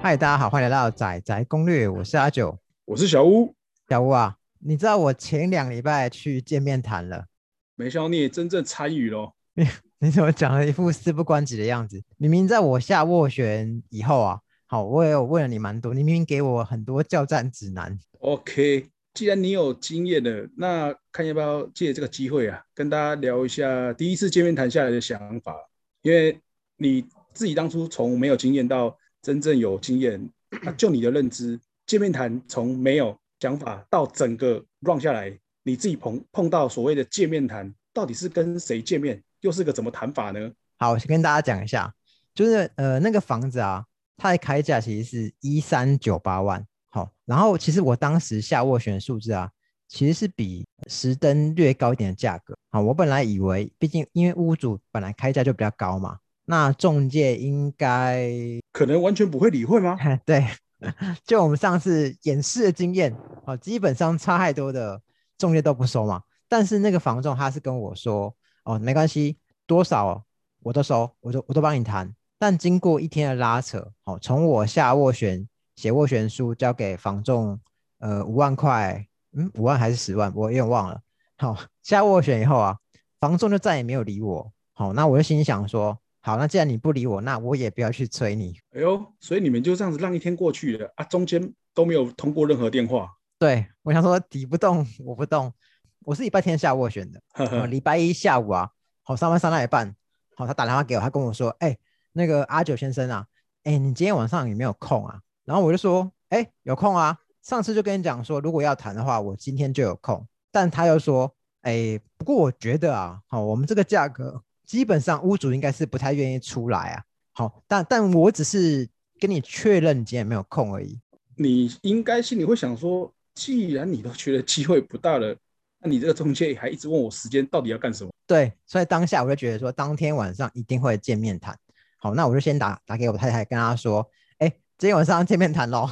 嗨，大家好，欢迎来到仔仔攻略，我是阿九，我是小屋。小吴啊，你知道我前两礼拜去见面谈了，没想到你也真正参与咯。你怎么讲了一副事不关己的样子？明明在我下斡旋以后啊，好，我也有问了你蛮多，你明明给我很多教战指南。OK，既然你有经验了，那看要不要借这个机会啊，跟大家聊一下第一次见面谈下来的想法。因为你自己当初从没有经验到真正有经验，那 就你的认知，见面谈从没有想法到整个 run 下来，你自己碰碰到所谓的见面谈，到底是跟谁见面，又是个怎么谈法呢？好，我先跟大家讲一下，就是呃那个房子啊，它的开价其实是一三九八万，好，然后其实我当时下斡旋的数字啊，其实是比实登略高一点的价格，好，我本来以为，毕竟因为屋主本来开价就比较高嘛，那中介应该可能完全不会理会吗？对，就我们上次演示的经验，哦，基本上差太多的中介都不收嘛。但是那个房仲他是跟我说，哦，没关系，多少我都收，我都我都帮你谈。但经过一天的拉扯，哦，从我下斡旋写斡旋书交给房仲，呃，五万块，嗯，五万还是十万，我有点忘了。好，下斡旋以后啊，房仲就再也没有理我。好，那我就心想说，好，那既然你不理我，那我也不要去催你。哎呦，所以你们就这样子让一天过去了啊，中间都没有通过任何电话。对，我想说敌不动我不动，我是礼拜天下斡旋的，礼拜一下午啊，好上班上到一半，好他打电话给我，他跟我说，哎、那个阿九先生啊，哎、你今天晚上有没有空啊？然后我就说，哎、有空啊，上次就跟你讲说，如果要谈的话，我今天就有空，但他又说，哎、不过我觉得啊，好，我们这个价格基本上屋主应该是不太愿意出来啊，好，但但我只是跟你确认你今天有没有空而已。你应该心里会想说，既然你都觉得机会不大了，那你这个中介还一直问我时间到底要干什么？对，所以当下我就觉得说，当天晚上一定会见面谈。好，那我就先打打给我太太，跟她说，哎，今天晚上见面谈喽。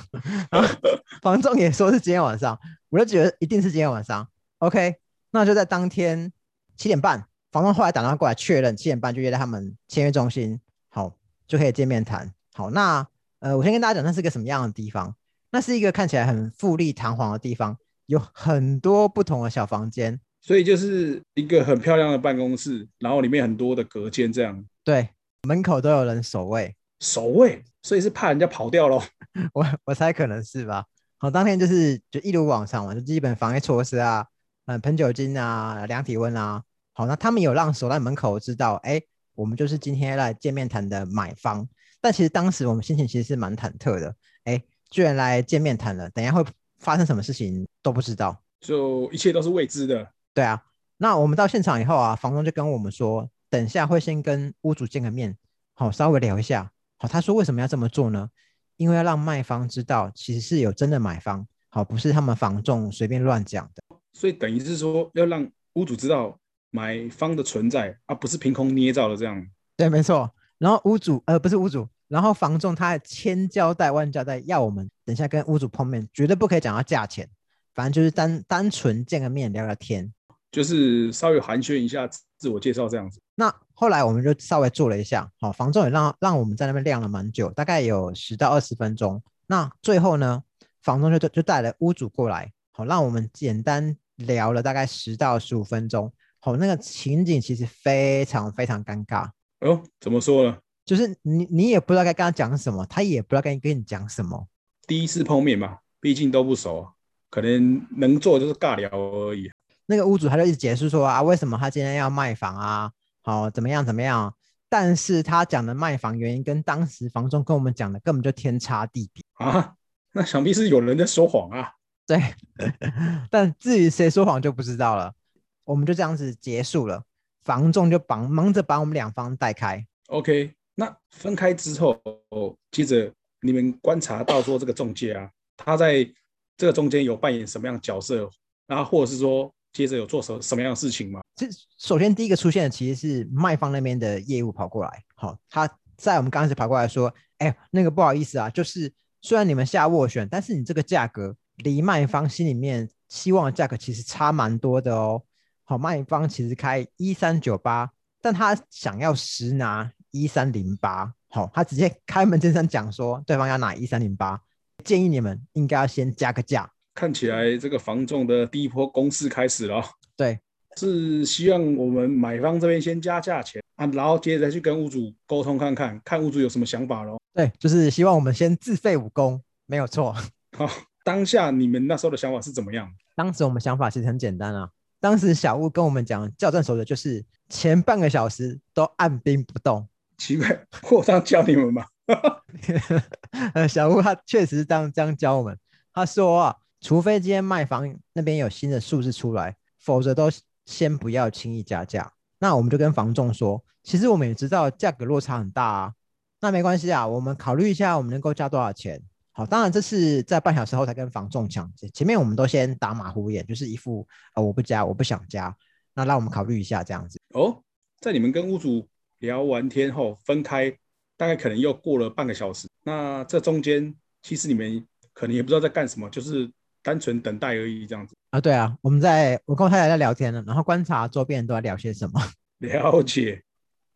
房仲也说是今天晚上，我就觉得一定是今天晚上。OK，那就在当天七点半，房东后来打电话过来确认，七点半就约在他们签约中心，好就可以见面谈。好，那呃，我先跟大家讲，那是个什么样的地方？那是一个看起来很富丽堂皇的地方，有很多不同的小房间，所以就是一个很漂亮的办公室，然后里面很多的隔间，这样对，门口都有人守卫。守卫，所以是怕人家跑掉咯。我我猜可能是吧。好，当天就是就一如往常嘛，就基本防疫措施啊，嗯，喷酒精啊，量体温啊。好，那他们有让守在门口知道，哎，我们就是今天来见面谈的买方。但其实当时我们心情其实是蛮忐忑的，哎，居然来见面谈了，等一下会发生什么事情都不知道。就一切都是未知的。对啊，那我们到现场以后啊，房东就跟我们说，等下会先跟屋主见个面，好，稍微聊一下。好，他说为什么要这么做呢？因为要让卖方知道，其实是有真的买方，好，不是他们房仲随便乱讲的。所以等于是说，要让屋主知道买方的存在，而、不是凭空捏造的这样。对，没错。然后屋主，呃，不是屋主，然后房仲他还千交代万交代，要我们等一下跟屋主碰面，绝对不可以讲到价钱，反正就是单单纯见个面聊聊天。就是稍微寒暄一下自我介绍这样子。那后来我们就稍微做了一下，好，房仲也让让我们在那边晾了蛮久，大概有十到二十分钟。那最后呢，房东就就就带了屋主过来，好，让我们简单聊了大概十到十五分钟。好，那个情景其实非常非常尴尬，哦，怎么说呢？就是你你也不知道该跟他讲什么，他也不知道该跟你讲什么。第一次碰面嘛，毕竟都不熟，可能能做就是尬聊而已。那个屋主他就一直解释说啊，为什么他今天要卖房啊？好，怎么样怎么样？但是他讲的卖房原因跟当时房东跟我们讲的根本就天差地别。啊，那想必是有人在说谎啊。对，但至于谁说谎就不知道了。我们就这样子结束了，房仲就忙忙着把我们两方带开。OK，那分开之后，接着你们观察到说这个中介啊，他在这个中间有扮演什么样的角色，然后或者是说接着有做什什么样的事情吗？这首先第一个出现的其实是卖方那边的业务跑过来，好，他在我们刚开始跑过来说，哎，那个不好意思啊，就是虽然你们下斡旋，但是你这个价格离卖方心里面希望的价格其实差蛮多的哦。好，卖方其实开一三九八，但他想要实拿一三零八，好，他直接开门见山讲说，对方要拿一三零八，建议你们应该要先加个价。看起来这个房仲的第一波攻势开始了。对，是希望我们买方这边先加价钱啊，然后接着再去跟屋主沟通看看，看屋主有什么想法咯。对，就是希望我们先自废武功，没有错。好，当下你们那时候的想法是怎么样？当时我们想法其实很简单啊，当时小屋跟我们讲，叫正守则就是前半个小时都按兵不动。奇怪，我这样教你们吗？呃，小吴他确实是这样这样教我们。他说啊，除非今天卖房那边有新的数字出来，否则都先不要轻易加价。那我们就跟房仲说，其实我们也知道价格落差很大啊，那没关系啊，我们考虑一下我们能够加多少钱。好，当然这是在半小时后才跟房仲讲，前面我们都先打马虎眼，就是一副呃我不加，我不想加，那让我们考虑一下这样子。哦，在你们跟屋主。聊完天后分开，大概可能又过了半个小时。那这中间其实你们可能也不知道在干什么，就是单纯等待而已，这样子啊？对啊，我们在我跟我太太在聊天呢，然后观察周边人都在聊些什么。了解，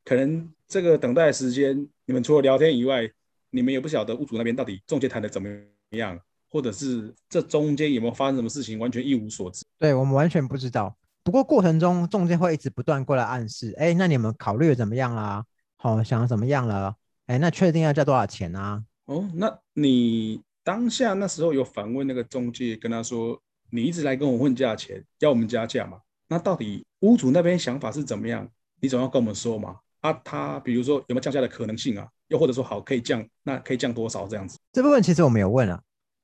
可能这个等待时间，你们除了聊天以外，你们也不晓得屋主那边到底中介谈的怎么样，或者是这中间有没有发生什么事情，完全一无所知。对我们完全不知道。不过过程中，中介会一直不断过来暗示，哎，那你们考虑怎么样啦？好，想怎么样了？哎，那确定要交多少钱啊？哦，那你当下那时候有反问那个中介，跟他说，你一直来跟我问价钱，要我们加价嘛？那到底屋主那边想法是怎么样？你总要跟我们说嘛？啊，他比如说有没有降价的可能性啊？又或者说好可以降，那可以降多少这样子？这部分其实我们有问了，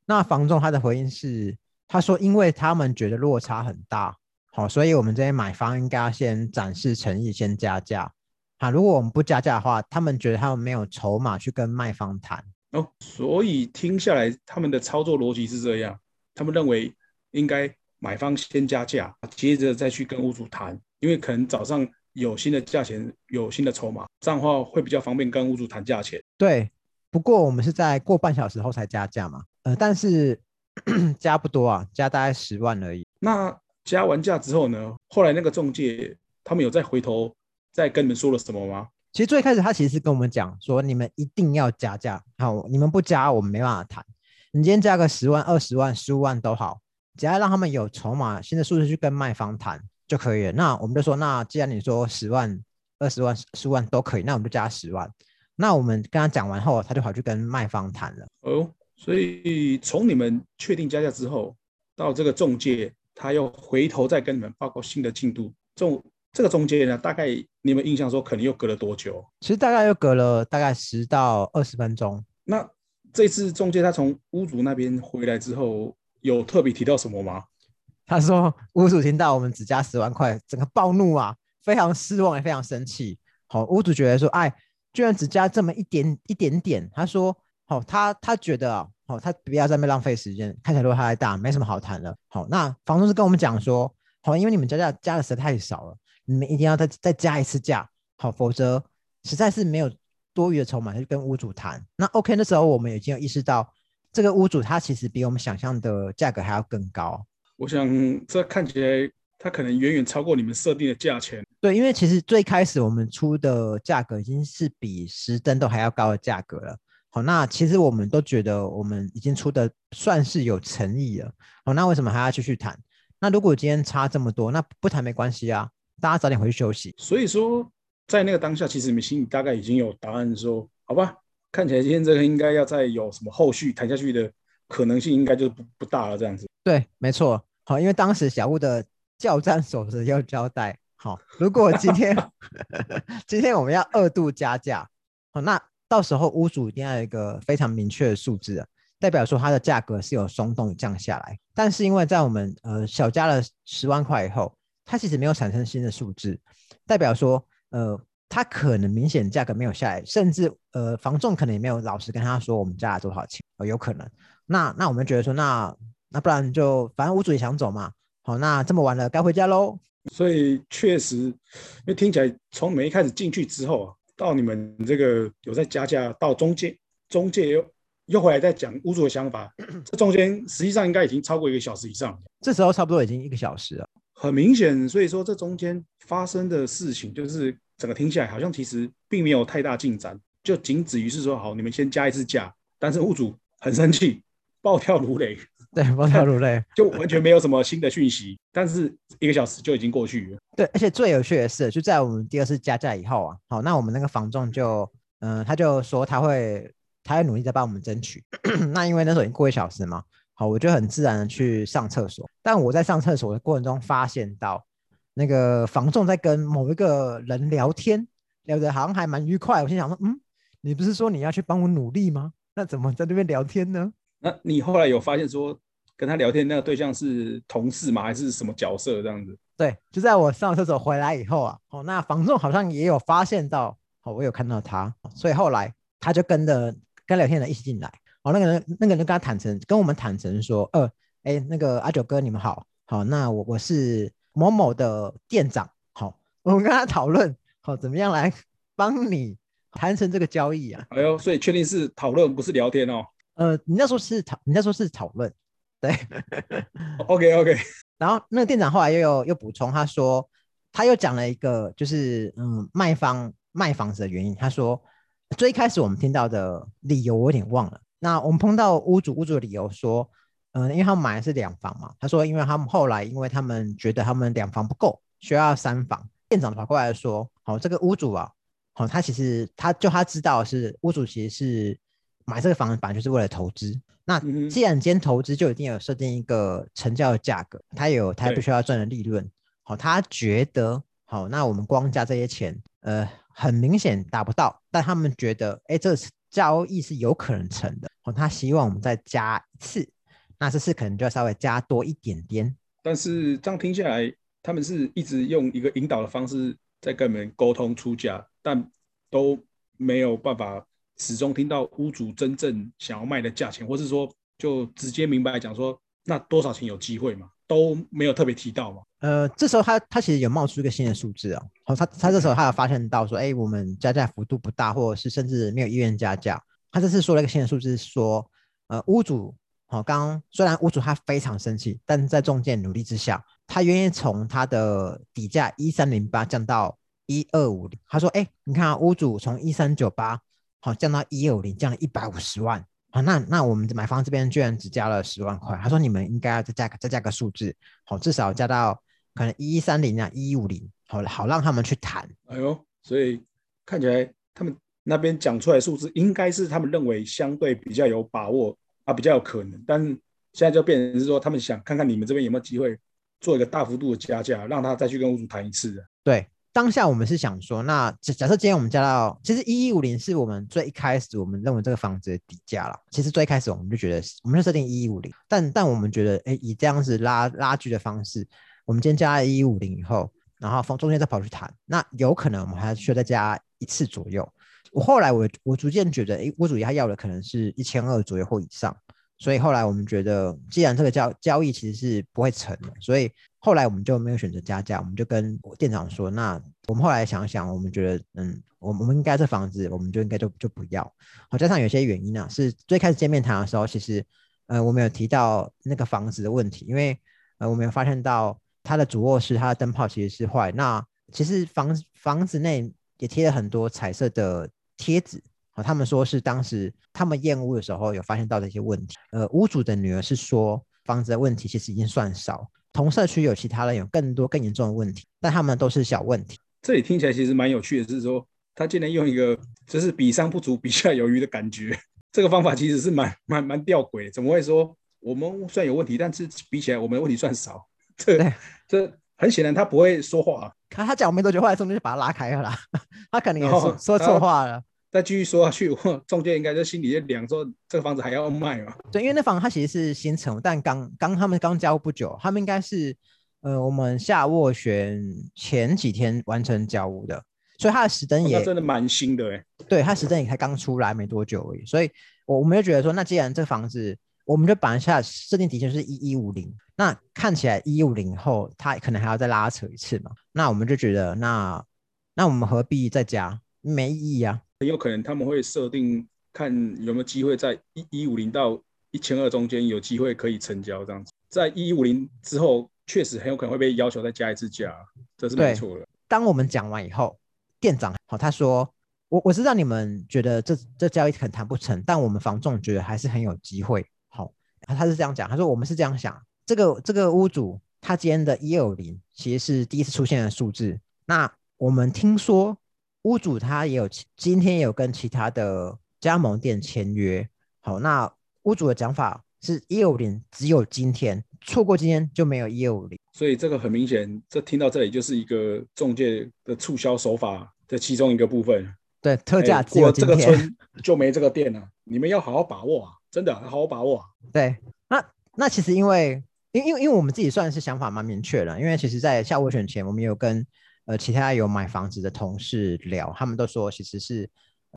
那房仲他的回应是，他说因为他们觉得落差很大。好，所以我们这些买方应该要先展示诚意，先加价。好，如果我们不加价的话，他们觉得他们没有筹码去跟卖方谈。哦，所以听下来，他们的操作逻辑是这样：他们认为应该买方先加价，接着再去跟屋主谈，因为可能早上有新的价钱，有新的筹码，这样的话会比较方便跟屋主谈价钱。对，不过我们是在过半小时后才加价嘛，呃，但是 加不多啊，加大概十万而已。那加完价之后呢？后来那个中介他们有再回头再跟你们说了什么吗？其实最开始他其实是跟我们讲说，你们一定要加价，好，你们不加我们没办法谈。你今天加个十万、二十万、十五万都好，只要让他们有筹码，新的数字去跟卖方谈就可以了。那我们就说，那既然你说十万、二十万、十万都可以，那我们就加十万。那我们跟他讲完后，他就跑去跟卖方谈了。哦，所以从你们确定加价之后，到这个中介。他又回头再跟你们报告新的进度，中这个中间呢，大概你们印象说可能又隔了多久？其实大概又隔了大概十到二十分钟。那这次中介他从屋主那边回来之后，有特别提到什么吗？他说屋主听到我们只加十万块，整个暴怒啊，非常失望也非常生气。好，屋主觉得说，哎，居然只加这么一点一点点。他说，好，他他觉得啊。好，他不要在那边浪费时间，看起来落差太大，没什么好谈的。好，那房东是跟我们讲说，好，因为你们加价加的实在太少了，你们一定要再再加一次价，好，否则实在是没有多余的筹码去跟屋主谈。那 OK，那时候我们已经有意识到，这个屋主他其实比我们想象的价格还要更高。我想这看起来它可能远远超过你们设定的价钱。对，因为其实最开始我们出的价格已经是比十灯都还要高的价格了。好，那其实我们都觉得我们已经出的算是有诚意了。好，那为什么还要继续谈？那如果今天差这么多，那不谈没关系啊，大家早点回去休息。所以说，在那个当下，其实你们心里大概已经有答案，说好吧，看起来今天这个应该要再有什么后续谈下去的可能性，应该就不不大了。这样子。对，没错。好，因为当时小屋的教战守则要交代。好，如果今天 今天我们要二度加价，好，那。到时候屋主一定要有一个非常明确的数字，代表说它的价格是有松动降下来。但是因为在我们呃小加了十万块以后，它其实没有产生新的数字，代表说呃它可能明显价格没有下来，甚至呃房仲可能也没有老实跟他说我们加了多少钱，哦有可能。那那我们觉得说那那不然就反正屋主也想走嘛，好那这么晚了该回家喽。所以确实，因为听起来从没一开始进去之后啊。到你们这个有在加价，到中介，中介又又回来再讲屋主的想法，这中间实际上应该已经超过一个小时以上。这时候差不多已经一个小时了，很明显。所以说这中间发生的事情，就是整个听起来好像其实并没有太大进展，就仅止于是说好，你们先加一次价，但是屋主很生气，暴跳如雷，对，暴跳如雷，就完全没有什么新的讯息，但是一个小时就已经过去了。对，而且最有趣的是，就在我们第二次加价以后啊，好，那我们那个房仲就，嗯、他就说他会，他会努力在帮我们争取。那因为那时候已经过一小时嘛，好，我就很自然的去上厕所。但我在上厕所的过程中，发现到那个房仲在跟某一个人聊天，聊得好像还蛮愉快。我心想说，嗯，你不是说你要去帮我努力吗？那怎么在那边聊天呢？那你后来有发现说跟他聊天那个对象是同事吗？还是什么角色这样子？对，就在我上厕所回来以后啊，哦，那房仲好像也有发现到，哦，我有看到他，所以后来他就跟着跟聊天的人一起进来，哦，那个人那个人跟他坦诚，跟我们坦诚说，呃，哎，那个阿九哥你们好，好，那我我是某某的店长，好，我们跟他讨论，好，怎么样来帮你谈成这个交易啊？哎呦，所以确定是讨论不是聊天哦。呃，你那时候是讨，你那时候是讨论，对。OK OK，然后那个店长后来又又又补充，他说他又讲了一个就是嗯卖方卖房子的原因。他说最一开始我们听到的理由我有点忘了。那我们碰到屋主，屋主的理由说，嗯、因为他们买的是两房嘛。他说因为他们后来因为他们觉得他们两房不够，需要三房。店长跑过来说，好、这个屋主啊，好、他其实他就他知道是屋主其实是买这个房子本来就是为了投资。那既然今天投资，就一定有设定一个成交的价格，他有他必对须要赚的利润。好，他觉得好，那我们光加这些钱，呃，很明显达不到，但他们觉得，哎，这次交易是有可能成的。好，他希望我们再加一次，那这次可能就要稍微加多一点点。但是这样听下来，他们是一直用一个引导的方式在跟我们沟通出价，但都没有办法始终听到屋主真正想要卖的价钱，或是说就直接明白讲说那多少钱有机会嘛，都没有特别提到嘛。呃，这时候他他其实有冒出一个新的数字哦，好，他他这时候他有发现到说，哎，我们加价幅度不大，或者是甚至没有意愿加价。他这次说了一个新的数字，是说，呃，屋主，好、刚虽然屋主他非常生气，但是在中介努力之下，他愿意从他的底价一三零八降到一二五零。他说，哎，你看啊，屋主从一三九八好降到一二五零，降了一百五十万。好，那那我们买方这边居然只加了十万块，他说你们应该要再加个再加个数字，好，至少加到可能一三零啊，一五零，好好让他们去谈。哎呦，所以看起来他们那边讲出来数字，应该是他们认为相对比较有把握啊，比较有可能。但是现在就变成是说，他们想看看你们这边有没有机会做一个大幅度的加价，让他再去跟屋主谈一次。对，当下我们是想说，那假假设今天我们加到，其实一一五零是我们最一开始我们认为这个房子的底价了。其实最一开始我们就觉得，我们就设定一一五零，但但我们觉得，哎，以这样子拉拉锯的方式，我们今天加了一一五零以后，然后从中间再跑去谈，那有可能我们还需要再加一次左右。我后来我我逐渐觉得，哎，屋主他要的可能是一千二左右或以上，所以后来我们觉得，既然这个交交易其实是不会成的，所以后来我们就没有选择加价，我们就跟店长说，那我们后来想想，我们觉得，嗯，我们我们应该这房子，我们就应该就就不要。好，加上有些原因啊，是最开始见面谈的时候，其实，呃，我们有提到那个房子的问题，因为呃，我们有发现到它的主卧室它的灯泡其实是坏，那其实房房子内也贴了很多彩色的贴纸。哦，他们说是当时他们验屋的时候有发现到的一些问题。呃，屋主的女儿是说房子的问题其实已经算少，同社区有其他人有更多更严重的问题，但他们都是小问题。这里听起来其实蛮有趣的，是说他竟然用一个就是比上不足，比下有余的感觉。这个方法其实是蛮蛮蛮吊诡的，怎么会说我们虽然有问题，但是比起来我们的问题算少？这对这很显然他不会说话。啊他他讲没多久，后来中间就把他拉开了啦，他可能也说说错话了。再继续说下去，我中间应该就心里就凉，说这个房子还要卖嘛？对，因为那房它其实是新成，但刚刚他们刚交屋不久，他们应该是呃我们下斡旋前几天完成交屋的，所以它的时灯哦也、那真的蛮新的哎、对，它时灯也才刚出来没多久而已，所以我我们就觉得说，那既然这房子，我们就把下设定底线是一一五零，那看起来一五零后他可能还要再拉扯一次嘛，那我们就觉得那那我们何必再加？没意义啊。很有可能他们会设定看有没有机会在一一五零到一千二中间有机会可以成交这样子，在一一五零之后，确实很有可能会被要求再加一次价，这是没错的。当我们讲完以后，店长好，他说我我知道你们觉得这这交易很谈不成，但我们房仲觉得还是很有机会。好，他是这样讲，他说我们是这样想，这个这个屋主他今天的一二零其实是第一次出现的数字。那我们听说屋主他也有今天也有跟其他的加盟店签约。好，那屋主的讲法是一二五零只有今天，错过今天就没有一二五零。所以这个很明显，这听到这里就是一个中介的促销手法的其中一个部分。对，特价只有今天。这个村就没这个店了，你们要好好把握啊！真的，好好把握啊！对，那那其实因为因因为因为我们自己算是想法蛮明确的，因为其实在下午选前，我们有跟呃其他有买房子的同事聊，他们都说其实是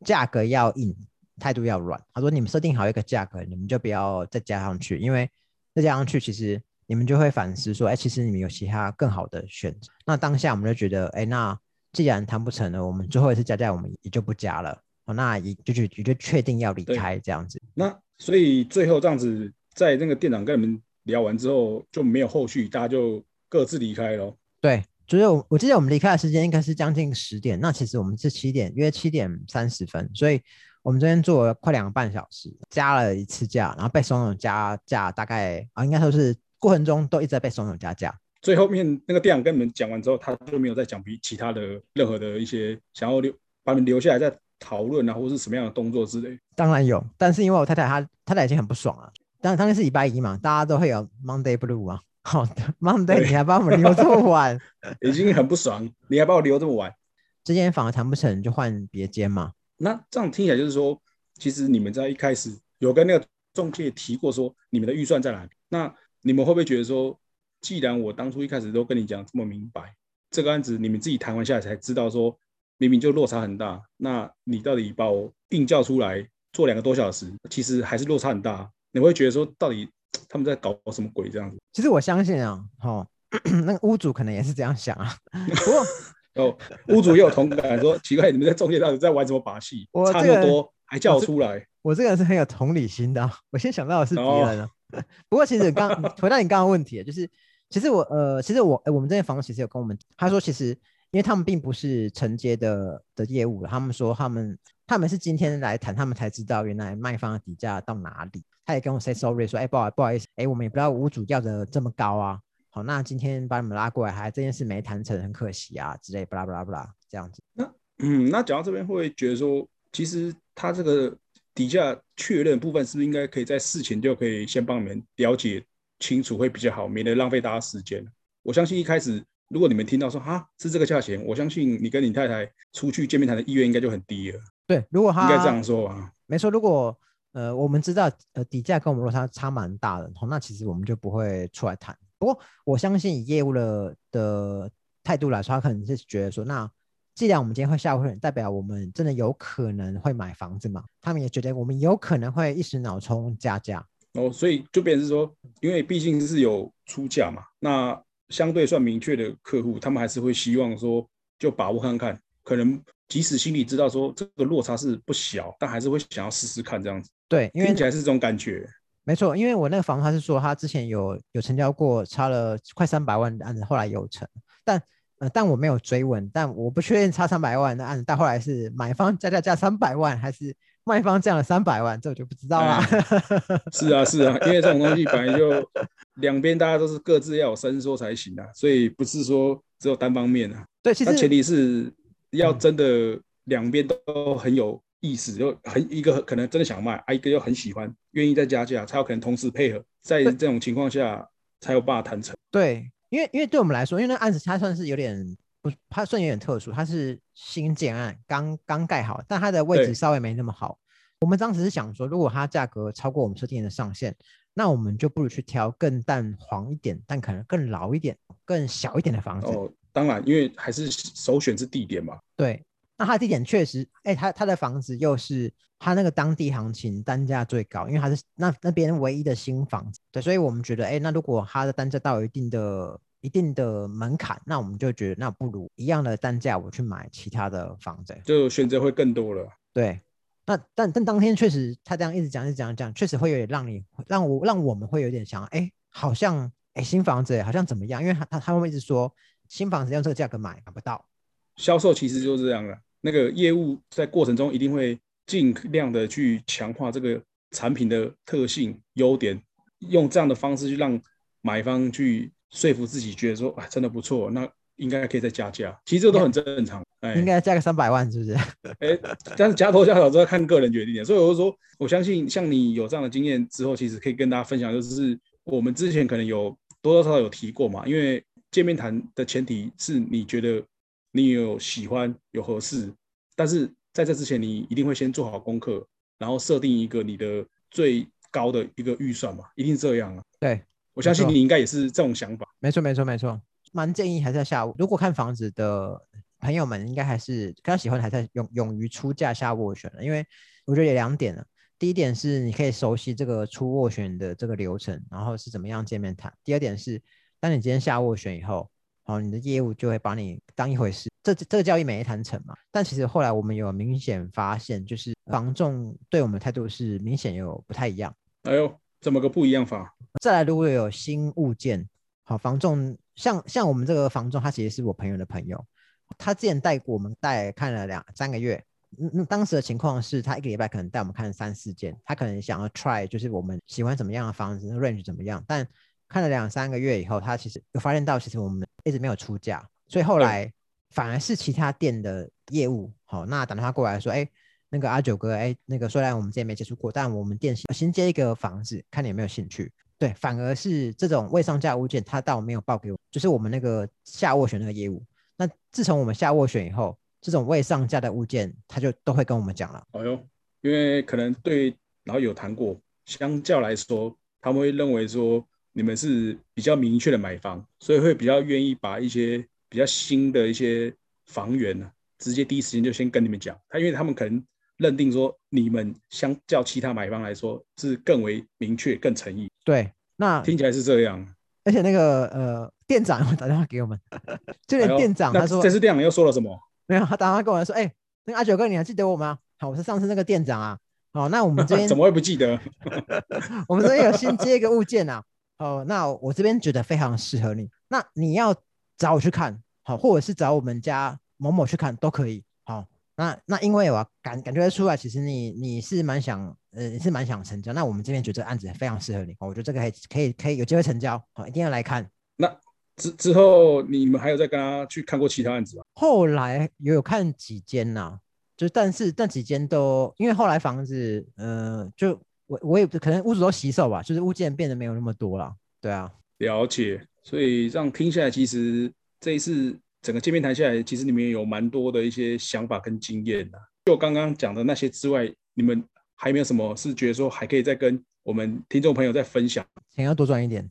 价格要硬，态度要软。他说你们设定好一个价格，你们就不要再加上去，因为再加上去，其实你们就会反思说，哎，其实你们有其他更好的选择。那当下我们就觉得，哎，那既然谈不成了，我们最后一次加价，我们也就不加了。哦，那也就就也就确定要离开这样子。那所以最后这样子，在那个店长跟你们聊完之后，就没有后续，大家就各自离开了。对，就是我我记得我们离开的时间应该是将近十点，那其实我们是七点约七点三十分，所以我们这边做了快两个半小时，加了一次价，然后被怂恿加价，大概啊应该说是过程中都一直在被怂恿加价。最后面那个店长跟你们讲完之后，他就没有再讲比其他的任何的一些想要留把你们留下来再讨论啊，或者是什么样的动作之类。当然有，但是因为我太太她太太已经很不爽了。当然当天是礼拜一嘛，大家都会有 Monday Blue 啊。好的，Monday 你还把我们留这么晚，已经很不爽，你还把我留这么晚。这间房谈不成就换别间嘛。那这样听起来就是说，其实你们在一开始有跟那个中介提过说你们的预算在哪里？那你们会不会觉得说？既然我当初一开始都跟你讲这么明白，这个案子你们自己谈完下来才知道说，明明就落差很大，那你到底把我硬叫出来做两个多小时，其实还是落差很大，你会觉得说到底他们在搞什么鬼这样子？其实我相信啊，哈，那个屋主可能也是这样想啊。不过 哦，屋主也有同感，说奇怪，你们在中介到底在玩什么把戏？差那么多还叫我出来？我这个人是很有同理心的，我先想到的是别人啊。不过其实刚回到你刚刚问题，就是。其实我呃，其实我我们这些房东其实有跟我们他说，其实因为他们并不是承接的的业务他们说他们他们是今天来谈，他们才知道原来卖方的底价到哪里。他也跟我 say sorry 说，哎，不好不好意思，哎，我们也不知道屋主要的这么高啊。好，那今天把你们拉过来，还这件事没谈成，很可惜啊之类，巴拉巴拉巴拉这样子。那嗯，那讲到这边会不会觉得说，其实他这个底价确认部分是不是应该可以在事前就可以先帮你们了解？清楚会比较好，免得浪费大家时间。我相信一开始，如果你们听到说哈是这个价钱，我相信你跟你太太出去见面谈的意愿应该就很低了。对，如果他应该这样说啊，没错。如果呃我们知道呃底价跟我们落差差蛮大的，那其实我们就不会出来谈。不过我相信以业务的的态度来说，他可能是觉得说，那既然我们今天会下会，代表我们真的有可能会买房子嘛？他们也觉得我们有可能会一时脑冲加价。哦，所以就变成是说，因为毕竟是有出价嘛，那相对算明确的客户，他们还是会希望说，就把握看看，可能即使心里知道说这个落差是不小，但还是会想要试试看这样子。对，因为听起来是这种感觉。没错，因为我那个房他是说他之前有有成交过，差了快三百万的案子，后来有成，但呃，但我没有追问，但我不确定差三百万的案子，但后来是买方加价加三百万还是？卖方降了三百万，这我就不知道了。是啊，是啊，因为这种东西本来就两边大家都是各自要有伸缩才行啊，所以不是说只有单方面啊。对，其实前提是要真的两边都很有意思，就很一个可能真的想卖，啊一个又很喜欢，愿意再加价，才有可能同时配合，在这种情况下才有办法谈成。对，因为因为对我们来说，因为那案子它算是有点。不，它算有点特殊，它是新建案，刚刚盖好，但它的位置稍微没那么好。我们当时是想说，如果它价格超过我们设定的上限，那我们就不如去挑更淡黄一点，但可能更老一点、更小一点的房子。哦，当然，因为还是首选是地点嘛。对，那它的地点确实，哎，它它的房子又是它那个当地行情单价最高，因为它是那那边唯一的新房子。对，所以我们觉得，哎，那如果它的单价到一定的。一定的门槛，那我们就觉得那不如一样的单价，我去买其他的房子，就选择会更多了。对，那但但当天确实他这样一直讲一直讲讲，确实会有点让你让我让我们会有点想，哎，好像哎新房子好像怎么样？因为他他他们一直说新房子用这个价格买买不到，销售其实就是这样的，那个业务在过程中一定会尽量的去强化这个产品的特性优点，用这样的方式去让买方去说服自己，觉得说啊真的不错，那应该可以再加价。其实这都很正常，哎，应该加个三百万，是不是？哎，但是加多加少都要看个人决定的。所以我就说，我相信像你有这样的经验之后，其实可以跟大家分享，就是我们之前可能有多多少少有提过嘛，因为见面谈的前提是你觉得。你有喜欢有合适，但是在这之前，你一定会先做好功课，然后设定一个你的最高的一个预算嘛，一定这样啊。对，我相信你应该也是这种想法。没错，没错，没错。蛮建议还是要下午，如果看房子的朋友们，应该还是比较喜欢还在勇勇于出价下斡旋的，因为我觉得有两点了。第一点是你可以熟悉这个出斡旋的这个流程，然后是怎么样见面谈。第二点是，当你今天下斡旋以后。好，你的业务就会把你当一回事，这这个交易没谈成嘛？但其实后来我们有明显发现，就是房仲对我们态度是明显有不太一样。哎呦，怎么个不一样法？再来，如果有新物件，好，房仲像像我们这个房仲，他其实是我朋友的朋友，他之前带过我们带看了两三个月，嗯，当时的情况是他一个礼拜可能带我们看三四件，他可能想要 try，就是我们喜欢怎么样的房子，range 怎么样，但。看了两三个月以后，他其实有发现到，其实我们一直没有出价，所以后来反而是其他店的业务，好，那打电话过来说，哎，那个阿九哥，哎，那个虽然我们之前没接触过，但我们店新接一个房子，看你有没有兴趣。对，反而是这种未上架物件，他倒没有报给我，就是我们那个下斡旋那个业务。那自从我们下斡旋以后，这种未上架的物件，他就都会跟我们讲了。哎呦，因为可能对然后有谈过，相较来说，他们会认为说。你们是比较明确的买方，所以会比较愿意把一些比较新的一些房源呢，直接第一时间就先跟你们讲。他因为他们可能认定说，你们相较其他买方来说是更为明确、更诚意。对，那听起来是这样。而且那个呃，店长打电话给我们，就连店长他说，这次店长又说了什么？没有，他打电话跟我说，哎，那个阿九哥，你还记得我吗？好，我是上次那个店长啊。好，那我们这边 怎么会不记得？我们这边有新接一个物件啊。好，那我这边觉得非常适合你。那你要找我去看好，或者是找我们家某某去看都可以。好，那那因为我感感觉出来，其实你你是蛮想，呃，你是蛮想成交。那我们这边觉得案子非常适合你，我觉得这个可以可以可以有机会成交。好，一定要来看。那之之后你们还有再跟他去看过其他案子吗？后来也有看几间呐，就但是那几间都因为后来房子，呃，就。我我也可能屋主都洗手吧，就是物件变得没有那么多了。对啊，了解。所以这样听下来，其实这一次整个见面谈下来，其实你们有蛮多的一些想法跟经验的。就刚刚讲的那些之外，你们还没有什么是觉得说还可以再跟我们听众朋友再分享？钱要多赚一点。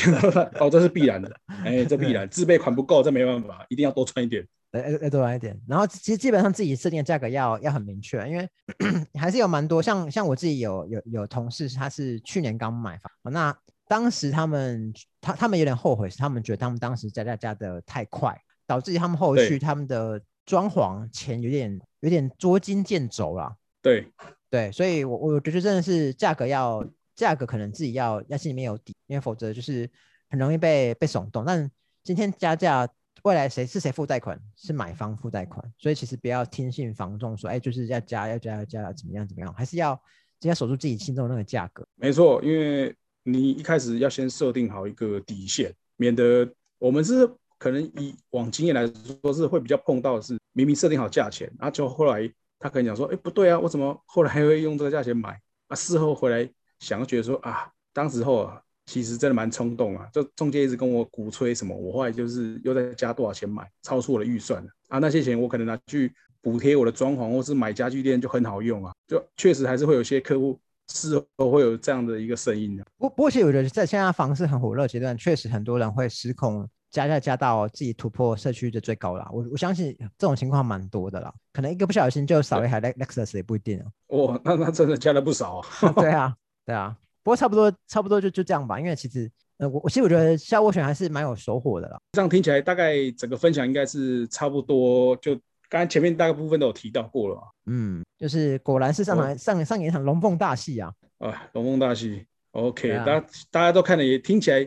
哦，这是必然的。哎，这必然，自备款不够，这没办法，一定要多赚一点。要要多来一点，然后其实基本上自己设定的价格要要很明确，因为 还是有蛮多像像我自己有有有同事，他是去年刚买房，那当时他们他他们有点后悔，是他们觉得他们当时加价加的太快，导致他们后续他们的装潢钱有点有点捉襟见肘了。对对，所以我我觉得真的是价格要价格可能自己要要心里面有底，因为否则就是很容易被被耸动。但今天加价。未来谁是谁付贷款？是买方付贷款，所以其实不要听信房仲说，哎，就是要加要加要加要怎么样怎么样，还是要直接守住自己心中的那个价格。没错，因为你一开始要先设定好一个底线，免得我们是可能以往经验来说是会比较碰到的是明明设定好价钱，然后就后来他可能讲说，哎，不对啊，我怎么后来还会用这个价钱买？啊，事后回来想，觉得说啊，当时候啊。其实真的蛮冲动啊！就中介一直跟我鼓吹什么，我后来就是又在加多少钱买，超出我的预算啊！那些钱我可能拿去补贴我的装潢，或是买家具店就很好用啊！就确实还是会有些客户事后会有这样的一个声音的。不不过，其实我觉得在现在房市很火热阶段，确实很多人会失控加价加到自己突破社区的最高了。我我相信这种情况蛮多的啦，可能一个不小心就少一台 Lexus 也不一定哦。哇，那那真的加了不少啊！对啊，对啊。不过差不多差不多就就这样吧，因为其实呃我我其实我觉得下斡选还是蛮有收获的啦。这样听起来大概整个分享应该是差不多，就刚才前面大概部分都有提到过了。嗯，就是果然是上台上上演一场龙凤大戏啊！啊，龙凤大戏，OK，大家大家都看了也听起来，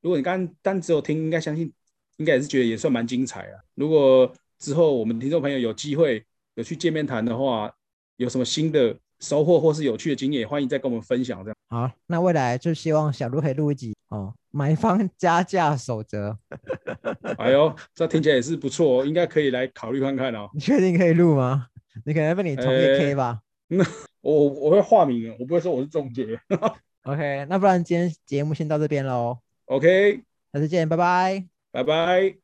如果你刚刚单只有听，应该相信应该也是觉得也算蛮精彩啊。如果之后我们听众朋友有机会。有去见面谈的话，有什么新的收获或是有趣的经验，也欢迎再跟我们分享。这样好，那未来就希望小鹿可以录一集哦，买方加价守则。哎呦，这听起来也是不错哦，应该可以来考虑看看哦。你确定可以录吗？你可能被你同业 K 吧。我我会化名，我不会说我是中介。OK，那不然今天节目先到这边喽。OK，下次见，拜拜。拜拜。